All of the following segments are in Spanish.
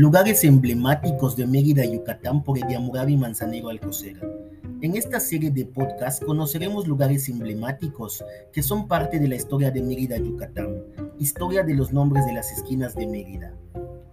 Lugares emblemáticos de Mérida, Yucatán por Ediamurabi Manzanero Alcocer. En esta serie de podcast conoceremos lugares emblemáticos que son parte de la historia de Mérida, Yucatán, historia de los nombres de las esquinas de Mérida.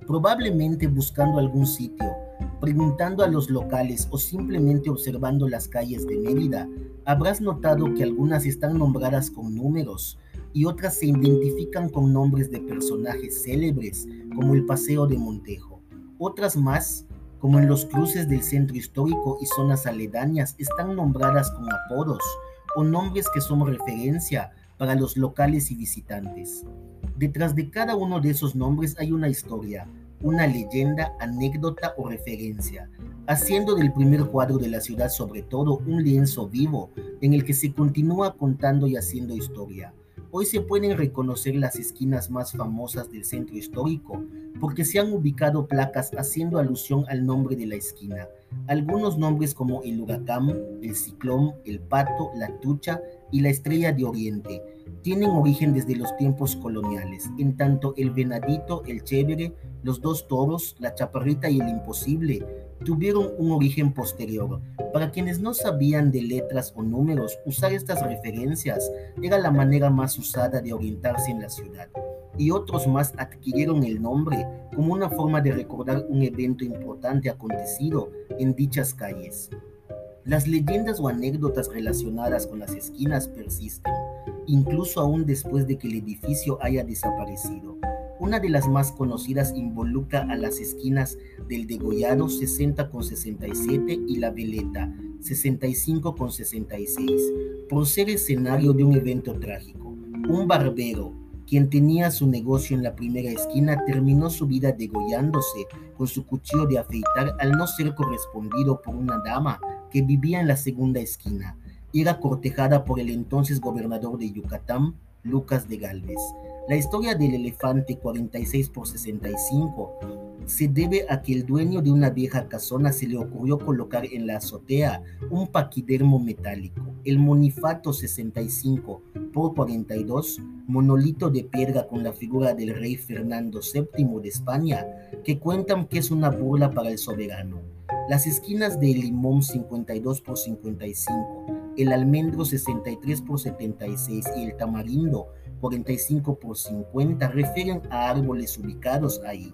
Probablemente buscando algún sitio, preguntando a los locales o simplemente observando las calles de Mérida, habrás notado que algunas están nombradas con números, y otras se identifican con nombres de personajes célebres, como el Paseo de Montejo. Otras más, como en los cruces del centro histórico y zonas aledañas, están nombradas con apodos o nombres que son referencia para los locales y visitantes. Detrás de cada uno de esos nombres hay una historia, una leyenda, anécdota o referencia, haciendo del primer cuadro de la ciudad sobre todo un lienzo vivo en el que se continúa contando y haciendo historia. Hoy se pueden reconocer las esquinas más famosas del centro histórico porque se han ubicado placas haciendo alusión al nombre de la esquina. Algunos nombres como el huracán, el ciclón, el pato, la tucha y la estrella de oriente tienen origen desde los tiempos coloniales, en tanto el venadito, el chévere, los dos toros, la chaparrita y el imposible tuvieron un origen posterior. Para quienes no sabían de letras o números, usar estas referencias era la manera más usada de orientarse en la ciudad, y otros más adquirieron el nombre como una forma de recordar un evento importante acontecido en dichas calles. Las leyendas o anécdotas relacionadas con las esquinas persisten, incluso aún después de que el edificio haya desaparecido. Una de las más conocidas involucra a las esquinas del degollado 60 con 67 y la veleta 65 con 66, por ser escenario de un evento trágico. Un barbero, quien tenía su negocio en la primera esquina, terminó su vida degollándose con su cuchillo de afeitar al no ser correspondido por una dama que vivía en la segunda esquina. Era cortejada por el entonces gobernador de Yucatán, Lucas de Galvez. La historia del elefante 46 por 65 se debe a que el dueño de una vieja casona se le ocurrió colocar en la azotea un paquidermo metálico, el monifato 65 por 42, monolito de piedra con la figura del rey Fernando VII de España, que cuentan que es una burla para el soberano. Las esquinas de Limón 52 por 55, el Almendro 63 por 76 y el Tamarindo 45 por 50 refieren a árboles ubicados ahí.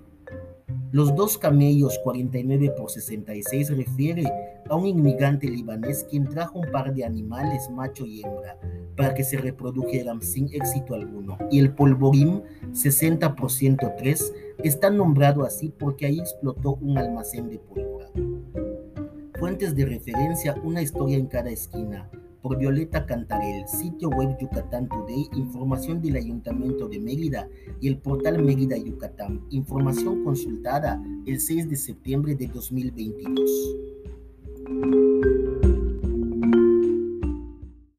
Los dos camellos 49 por 66 refiere a un inmigrante libanés quien trajo un par de animales macho y hembra para que se reprodujeran sin éxito alguno. Y el polvorín 60 por 103 está nombrado así porque ahí explotó un almacén de pólvora. Fuentes de referencia, una historia en cada esquina por Violeta Cantarel, sitio web Yucatán Today, información del Ayuntamiento de Mérida y el portal Mérida Yucatán, información consultada el 6 de septiembre de 2022.